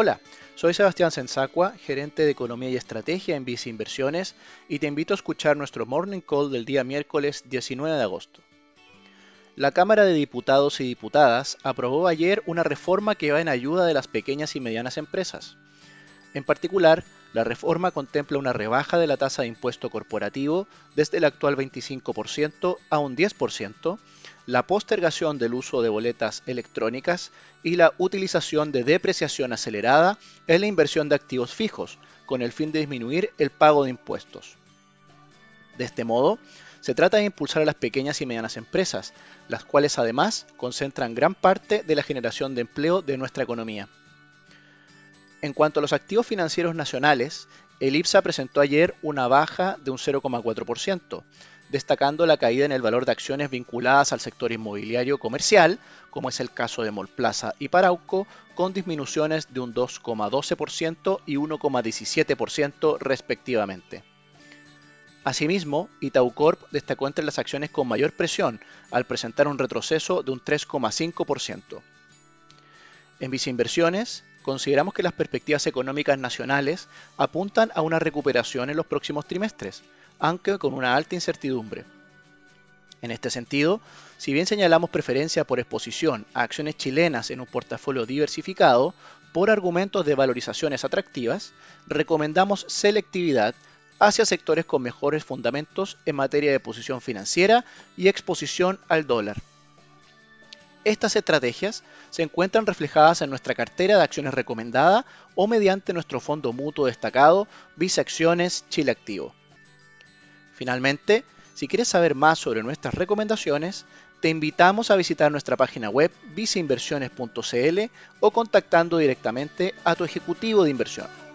Hola, soy Sebastián Sensacua, gerente de Economía y Estrategia en Vice Inversiones, y te invito a escuchar nuestro Morning Call del día miércoles 19 de agosto. La Cámara de Diputados y Diputadas aprobó ayer una reforma que va en ayuda de las pequeñas y medianas empresas. En particular, la reforma contempla una rebaja de la tasa de impuesto corporativo desde el actual 25% a un 10%, la postergación del uso de boletas electrónicas y la utilización de depreciación acelerada en la inversión de activos fijos, con el fin de disminuir el pago de impuestos. De este modo, se trata de impulsar a las pequeñas y medianas empresas, las cuales además concentran gran parte de la generación de empleo de nuestra economía. En cuanto a los activos financieros nacionales, el IPSA presentó ayer una baja de un 0,4%, destacando la caída en el valor de acciones vinculadas al sector inmobiliario comercial, como es el caso de Molplaza y Parauco, con disminuciones de un 2,12% y 1,17% respectivamente. Asimismo, Itaucorp destacó entre las acciones con mayor presión, al presentar un retroceso de un 3,5%. En viceinversiones, consideramos que las perspectivas económicas nacionales apuntan a una recuperación en los próximos trimestres, aunque con una alta incertidumbre. En este sentido, si bien señalamos preferencia por exposición a acciones chilenas en un portafolio diversificado, por argumentos de valorizaciones atractivas, recomendamos selectividad hacia sectores con mejores fundamentos en materia de posición financiera y exposición al dólar. Estas estrategias se encuentran reflejadas en nuestra cartera de acciones recomendada o mediante nuestro fondo mutuo destacado Vice Acciones Chile Activo. Finalmente, si quieres saber más sobre nuestras recomendaciones, te invitamos a visitar nuestra página web viceinversiones.cl o contactando directamente a tu ejecutivo de inversión.